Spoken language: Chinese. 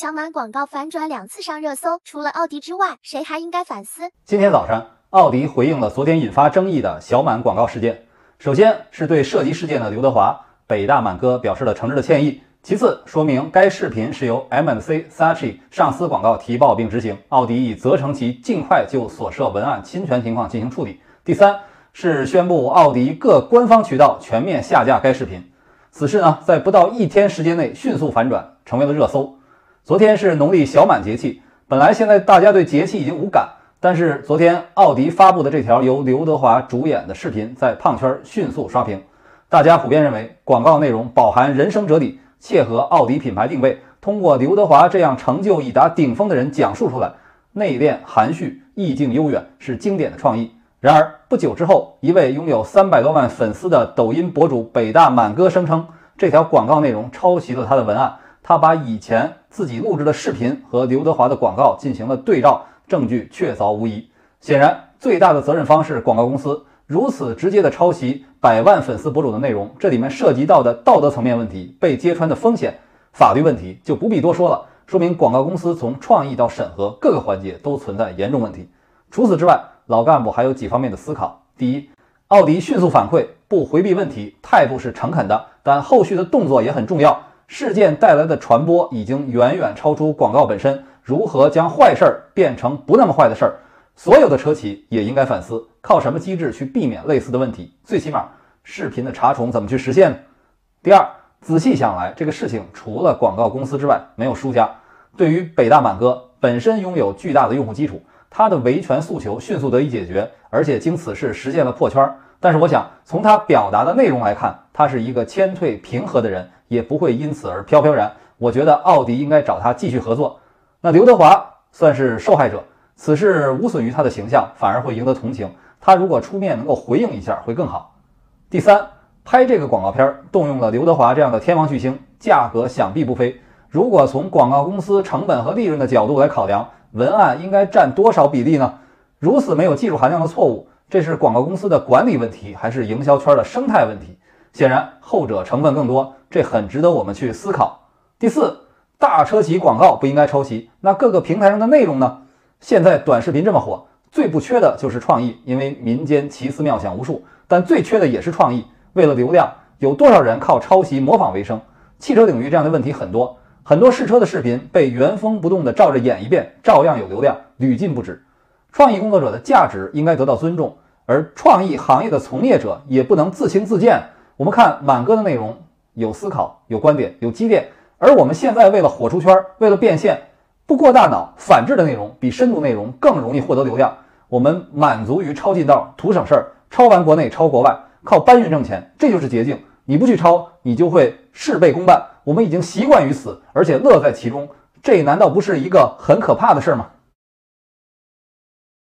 小满广告反转两次上热搜，除了奥迪之外，谁还应该反思？今天早上，奥迪回应了昨天引发争议的小满广告事件。首先是对涉及事件的刘德华、北大满哥表示了诚挚的歉意。其次，说明该视频是由 MNC Sachi 上司广告提报并执行，奥迪已责成其尽快就所涉文案侵权情况进行处理。第三是宣布奥迪各官方渠道全面下架该视频。此事呢，在不到一天时间内迅速反转，成为了热搜。昨天是农历小满节气，本来现在大家对节气已经无感，但是昨天奥迪发布的这条由刘德华主演的视频在胖圈迅速刷屏，大家普遍认为广告内容饱含人生哲理，切合奥迪品牌定位，通过刘德华这样成就已达顶峰的人讲述出来，内敛含蓄，意境悠远，是经典的创意。然而不久之后，一位拥有三百多万粉丝的抖音博主北大满哥声称，这条广告内容抄袭了他的文案。他把以前自己录制的视频和刘德华的广告进行了对照，证据确凿无疑。显然，最大的责任方是广告公司。如此直接的抄袭百万粉丝博主的内容，这里面涉及到的道德层面问题、被揭穿的风险、法律问题就不必多说了。说明广告公司从创意到审核各个环节都存在严重问题。除此之外，老干部还有几方面的思考：第一，奥迪迅速反馈，不回避问题，态度是诚恳的，但后续的动作也很重要。事件带来的传播已经远远超出广告本身，如何将坏事儿变成不那么坏的事儿？所有的车企也应该反思，靠什么机制去避免类似的问题？最起码，视频的查重怎么去实现呢？第二，仔细想来，这个事情除了广告公司之外，没有输家。对于北大满哥本身拥有巨大的用户基础。他的维权诉求迅速得以解决，而且经此事实现了破圈。但是，我想从他表达的内容来看，他是一个谦退平和的人，也不会因此而飘飘然。我觉得奥迪应该找他继续合作。那刘德华算是受害者，此事无损于他的形象，反而会赢得同情。他如果出面能够回应一下，会更好。第三，拍这个广告片动用了刘德华这样的天王巨星，价格想必不菲。如果从广告公司成本和利润的角度来考量，文案应该占多少比例呢？如此没有技术含量的错误，这是广告公司的管理问题，还是营销圈的生态问题？显然后者成分更多，这很值得我们去思考。第四，大车企广告不应该抄袭，那各个平台上的内容呢？现在短视频这么火，最不缺的就是创意，因为民间奇思妙想无数，但最缺的也是创意。为了流量，有多少人靠抄袭模仿为生？汽车领域这样的问题很多。很多试车的视频被原封不动地照着演一遍，照样有流量，屡禁不止。创意工作者的价值应该得到尊重，而创意行业的从业者也不能自轻自贱。我们看满哥的内容，有思考，有观点，有积淀。而我们现在为了火出圈，为了变现，不过大脑，反制的内容比深度内容更容易获得流量。我们满足于抄近道，图省事儿，抄完国内抄国外，靠搬运挣钱，这就是捷径。你不去抄，你就会事倍功半。我们已经习惯于此，而且乐在其中，这难道不是一个很可怕的事吗？